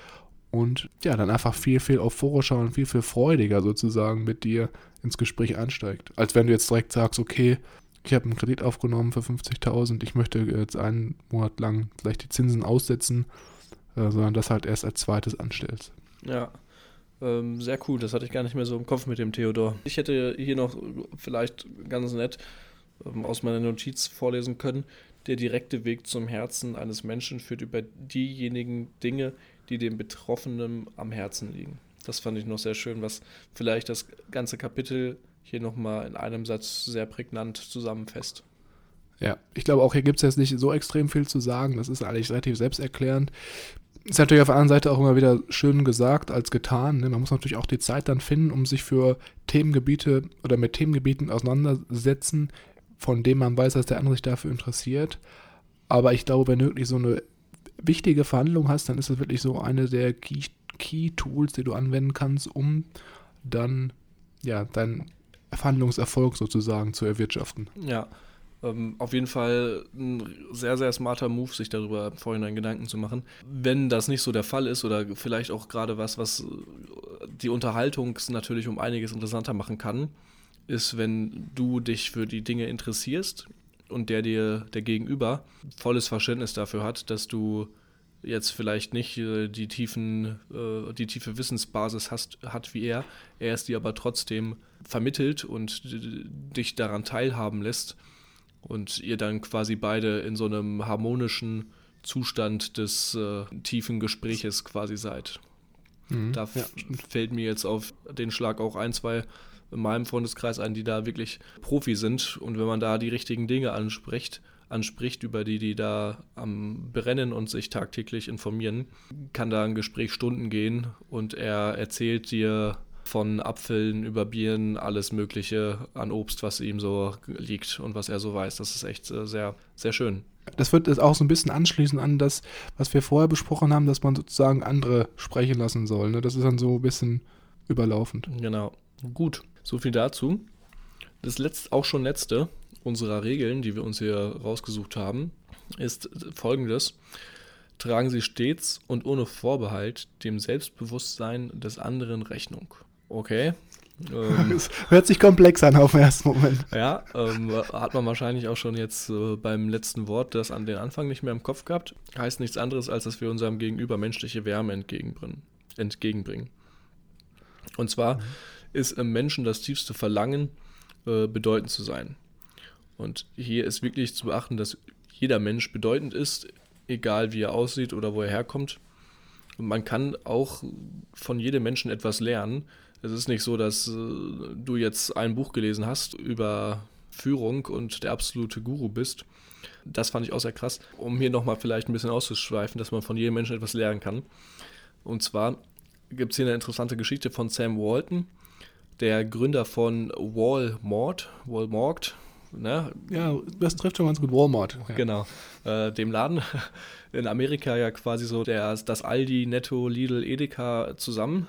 und ja, dann einfach viel, viel euphorischer und viel, viel freudiger sozusagen mit dir ins Gespräch einsteigt. Als wenn du jetzt direkt sagst, okay, ich habe einen Kredit aufgenommen für 50.000, ich möchte jetzt einen Monat lang vielleicht die Zinsen aussetzen, äh, sondern das halt erst als zweites anstellst. Ja, ähm, sehr cool, das hatte ich gar nicht mehr so im Kopf mit dem Theodor. Ich hätte hier noch vielleicht ganz nett ähm, aus meiner Notiz vorlesen können. Der direkte Weg zum Herzen eines Menschen führt über diejenigen Dinge, die dem Betroffenen am Herzen liegen. Das fand ich noch sehr schön, was vielleicht das ganze Kapitel hier nochmal in einem Satz sehr prägnant zusammenfasst. Ja, ich glaube auch hier gibt es jetzt nicht so extrem viel zu sagen. Das ist eigentlich relativ selbsterklärend. Ist natürlich auf der anderen Seite auch immer wieder schön gesagt als getan. Ne? Man muss natürlich auch die Zeit dann finden, um sich für Themengebiete oder mit Themengebieten auseinandersetzen, von denen man weiß, dass der andere sich dafür interessiert. Aber ich glaube, wenn du wirklich so eine wichtige Verhandlung hast, dann ist das wirklich so eine der Key-Tools, die du anwenden kannst, um dann ja deinen Verhandlungserfolg sozusagen zu erwirtschaften. Ja, ähm, auf jeden Fall ein sehr, sehr smarter Move, sich darüber im Vorhinein Gedanken zu machen. Wenn das nicht so der Fall ist oder vielleicht auch gerade was, was die Unterhaltung natürlich um einiges interessanter machen kann, ist, wenn du dich für die Dinge interessierst und der dir, der Gegenüber, volles Verständnis dafür hat, dass du jetzt vielleicht nicht äh, die tiefen, äh, die tiefe Wissensbasis hast, hat wie er, er es dir aber trotzdem vermittelt und dich daran teilhaben lässt, und ihr dann quasi beide in so einem harmonischen Zustand des äh, tiefen Gespräches quasi seid. Mhm, da ja. fällt mir jetzt auf den Schlag auch ein, zwei in meinem Freundeskreis ein, die da wirklich Profi sind. Und wenn man da die richtigen Dinge anspricht, anspricht, über die die da am Brennen und sich tagtäglich informieren, kann da ein Gespräch Stunden gehen und er erzählt dir von Apfeln über Bieren, alles Mögliche an Obst, was ihm so liegt und was er so weiß. Das ist echt äh, sehr, sehr schön. Das wird jetzt auch so ein bisschen anschließen an das, was wir vorher besprochen haben, dass man sozusagen andere sprechen lassen soll. Ne? Das ist dann so ein bisschen überlaufend. Genau. Gut, so viel dazu. Das letzte, auch schon letzte unserer Regeln, die wir uns hier rausgesucht haben, ist folgendes. Tragen Sie stets und ohne Vorbehalt dem Selbstbewusstsein des anderen Rechnung. Okay. Ähm, hört sich komplex an auf den ersten Moment. Ja, ähm, hat man wahrscheinlich auch schon jetzt äh, beim letzten Wort das an den Anfang nicht mehr im Kopf gehabt. Heißt nichts anderes, als dass wir unserem Gegenüber menschliche Wärme entgegenbringen. entgegenbringen. Und zwar mhm. ist im Menschen das tiefste Verlangen, äh, bedeutend zu sein. Und hier ist wirklich zu beachten, dass jeder Mensch bedeutend ist, egal wie er aussieht oder wo er herkommt. Und man kann auch von jedem Menschen etwas lernen. Es ist nicht so, dass äh, du jetzt ein Buch gelesen hast über Führung und der absolute Guru bist. Das fand ich auch sehr krass, um hier nochmal vielleicht ein bisschen auszuschweifen, dass man von jedem Menschen etwas lernen kann. Und zwar gibt es hier eine interessante Geschichte von Sam Walton, der Gründer von Walmart, Walmart, ne? Ja, das trifft schon ganz gut Walmart. Ja. Genau, äh, dem Laden in Amerika ja quasi so der, das Aldi, Netto, Lidl, Edeka zusammen.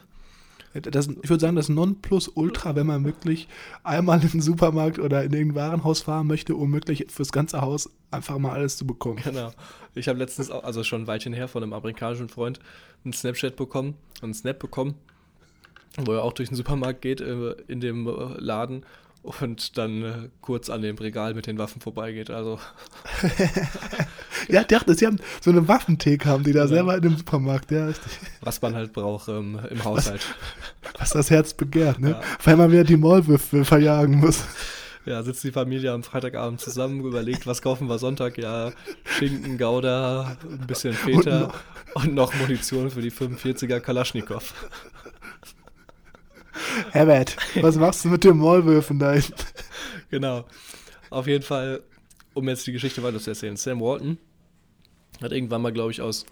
Das, ich würde sagen, das Nonplusultra, wenn man wirklich einmal in den Supermarkt oder in den Warenhaus fahren möchte, um wirklich fürs ganze Haus einfach mal alles zu bekommen. Genau. Ich habe letztens, auch, also schon ein Weilchen her, von einem amerikanischen Freund einen Snapchat bekommen, einen Snap bekommen, wo er auch durch den Supermarkt geht, äh, in dem äh, Laden und dann äh, kurz an dem Regal mit den Waffen vorbeigeht. Also. ja, ich dachte, sie haben so eine Waffentheke, haben die da ja. selber in dem Supermarkt. Ja, Was man halt braucht ähm, im Haushalt. Was, was, das Herz begehrt, ne? Ja. Weil man wieder die Maulwürfe verjagen muss. Ja, sitzt die Familie am Freitagabend zusammen, überlegt, was kaufen wir Sonntag? Ja, Schinken, Gouda, ein bisschen Feta und noch, und noch Munition für die 45er Kalaschnikow. Herbert, was machst du mit den Maulwürfen da hinten? Genau. Auf jeden Fall, um jetzt die Geschichte weiter zu erzählen. Sam Walton hat irgendwann mal, glaube ich, aus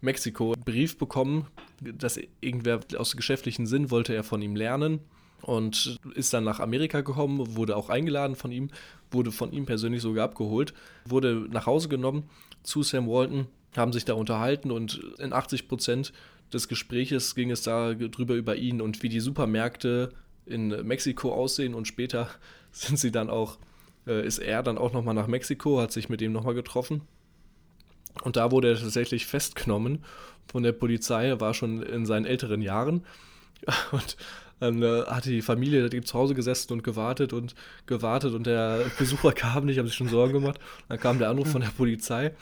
Mexiko einen Brief bekommen, dass irgendwer aus geschäftlichen Sinn wollte er von ihm lernen und ist dann nach Amerika gekommen, wurde auch eingeladen von ihm, wurde von ihm persönlich sogar abgeholt, wurde nach Hause genommen zu Sam Walton, haben sich da unterhalten und in 80 Prozent des Gespräches ging es da drüber über ihn und wie die Supermärkte in Mexiko aussehen und später sind sie dann auch, äh, ist er dann auch nochmal nach Mexiko, hat sich mit ihm nochmal getroffen. Und da wurde er tatsächlich festgenommen von der Polizei, war schon in seinen älteren Jahren. Und dann äh, hat die Familie die zu Hause gesessen und gewartet und gewartet und der Besucher kam nicht, haben sich schon Sorgen gemacht. Dann kam der Anruf von der Polizei,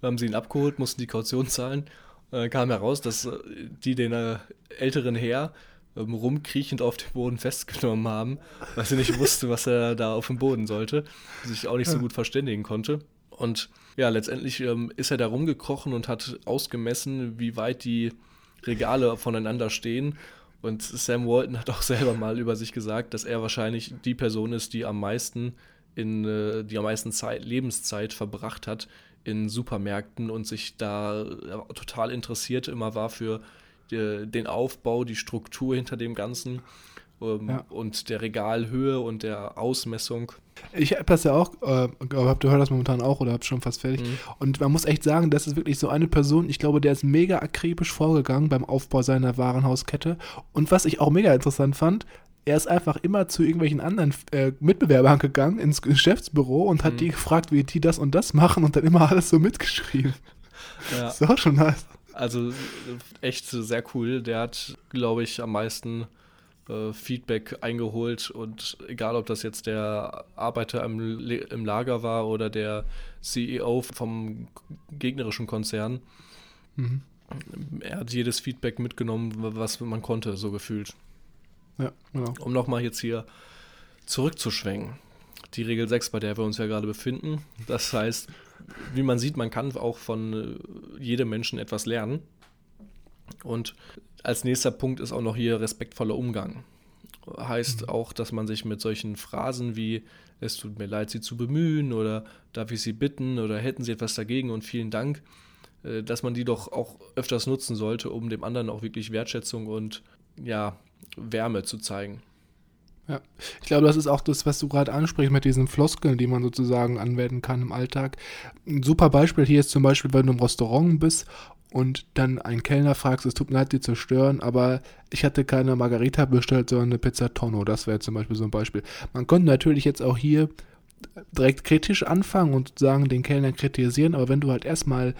haben sie ihn abgeholt, mussten die Kaution zahlen äh, kam heraus, dass äh, die den äh, älteren Herr ähm, rumkriechend auf dem Boden festgenommen haben, weil sie nicht wusste, was er da auf dem Boden sollte, sich auch nicht so gut verständigen konnte. Und ja, letztendlich ähm, ist er da rumgekrochen und hat ausgemessen, wie weit die Regale voneinander stehen. Und Sam Walton hat auch selber mal über sich gesagt, dass er wahrscheinlich die Person ist, die am meisten in äh, die am meisten Zeit, Lebenszeit verbracht hat in Supermärkten und sich da äh, total interessiert immer war für die, den Aufbau, die Struktur hinter dem Ganzen ähm, ja. und der Regalhöhe und der Ausmessung. Ich habe das ja auch, äh, habt ihr hört das momentan auch oder habt schon fast fertig. Mhm. Und man muss echt sagen, das ist wirklich so eine Person, ich glaube, der ist mega akribisch vorgegangen beim Aufbau seiner Warenhauskette. Und was ich auch mega interessant fand, er ist einfach immer zu irgendwelchen anderen äh, Mitbewerbern gegangen ins Geschäftsbüro und hat mhm. die gefragt, wie die das und das machen und dann immer alles so mitgeschrieben. Ja. Das ist auch schon nice. Also echt sehr cool. Der hat, glaube ich, am meisten äh, Feedback eingeholt und egal, ob das jetzt der Arbeiter im, im Lager war oder der CEO vom gegnerischen Konzern, mhm. er hat jedes Feedback mitgenommen, was man konnte, so gefühlt. Ja, genau. Um nochmal jetzt hier zurückzuschwenken. Die Regel 6, bei der wir uns ja gerade befinden. Das heißt, wie man sieht, man kann auch von äh, jedem Menschen etwas lernen. Und als nächster Punkt ist auch noch hier respektvoller Umgang. Heißt mhm. auch, dass man sich mit solchen Phrasen wie es tut mir leid, Sie zu bemühen oder darf ich Sie bitten oder hätten Sie etwas dagegen und vielen Dank, äh, dass man die doch auch öfters nutzen sollte, um dem anderen auch wirklich Wertschätzung und ja, Wärme zu zeigen. Ja, ich glaube, das ist auch das, was du gerade ansprichst mit diesen Floskeln, die man sozusagen anwenden kann im Alltag. Ein super Beispiel hier ist zum Beispiel, wenn du im Restaurant bist und dann einen Kellner fragst, es tut mir leid, die zu stören, aber ich hatte keine Margarita bestellt, sondern eine Pizza Tonno. Das wäre zum Beispiel so ein Beispiel. Man könnte natürlich jetzt auch hier direkt kritisch anfangen und sagen, den Kellner kritisieren, aber wenn du halt erstmal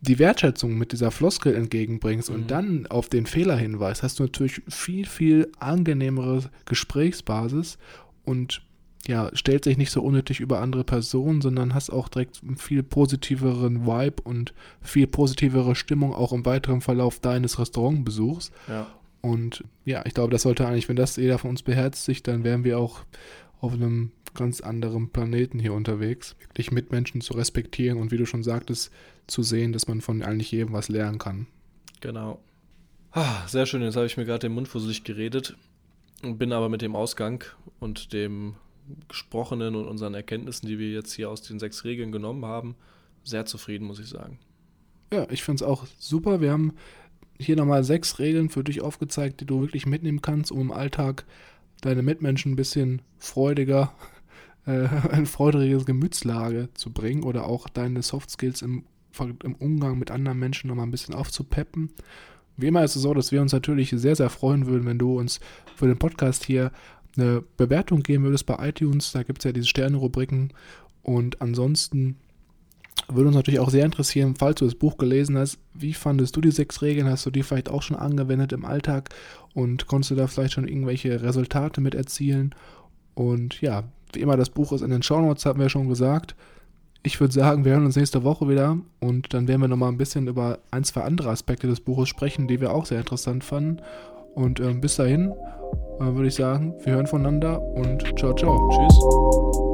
die Wertschätzung mit dieser Floskel entgegenbringst mhm. und dann auf den Fehler hinweist, hast du natürlich viel, viel angenehmere Gesprächsbasis und ja, stellt sich nicht so unnötig über andere Personen, sondern hast auch direkt einen viel positiveren Vibe und viel positivere Stimmung auch im weiteren Verlauf deines Restaurantbesuchs. Ja. Und ja, ich glaube, das sollte eigentlich, wenn das jeder von uns beherzigt, dann wären wir auch auf einem ganz anderen Planeten hier unterwegs. Wirklich Mitmenschen zu respektieren und wie du schon sagtest, zu sehen, dass man von eigentlich jedem was lernen kann. Genau. Ah, sehr schön, jetzt habe ich mir gerade den Mund fusselig geredet und bin aber mit dem Ausgang und dem Gesprochenen und unseren Erkenntnissen, die wir jetzt hier aus den sechs Regeln genommen haben, sehr zufrieden, muss ich sagen. Ja, ich finde es auch super. Wir haben hier nochmal sechs Regeln für dich aufgezeigt, die du wirklich mitnehmen kannst, um im Alltag deine Mitmenschen ein bisschen freudiger, äh, ein freudiges Gemütslage zu bringen oder auch deine Soft Skills im, im Umgang mit anderen Menschen nochmal ein bisschen aufzupeppen. Wie immer ist es so, dass wir uns natürlich sehr, sehr freuen würden, wenn du uns für den Podcast hier eine Bewertung geben würdest bei iTunes. Da gibt es ja diese Sterne-Rubriken. Und ansonsten würde uns natürlich auch sehr interessieren, falls du das Buch gelesen hast, wie fandest du die sechs Regeln? Hast du die vielleicht auch schon angewendet im Alltag und konntest du da vielleicht schon irgendwelche Resultate mit erzielen? Und ja, wie immer, das Buch ist in den Shownotes, haben wir schon gesagt. Ich würde sagen, wir hören uns nächste Woche wieder und dann werden wir nochmal ein bisschen über ein, zwei andere Aspekte des Buches sprechen, die wir auch sehr interessant fanden. Und äh, bis dahin äh, würde ich sagen, wir hören voneinander und ciao, ciao. Tschüss.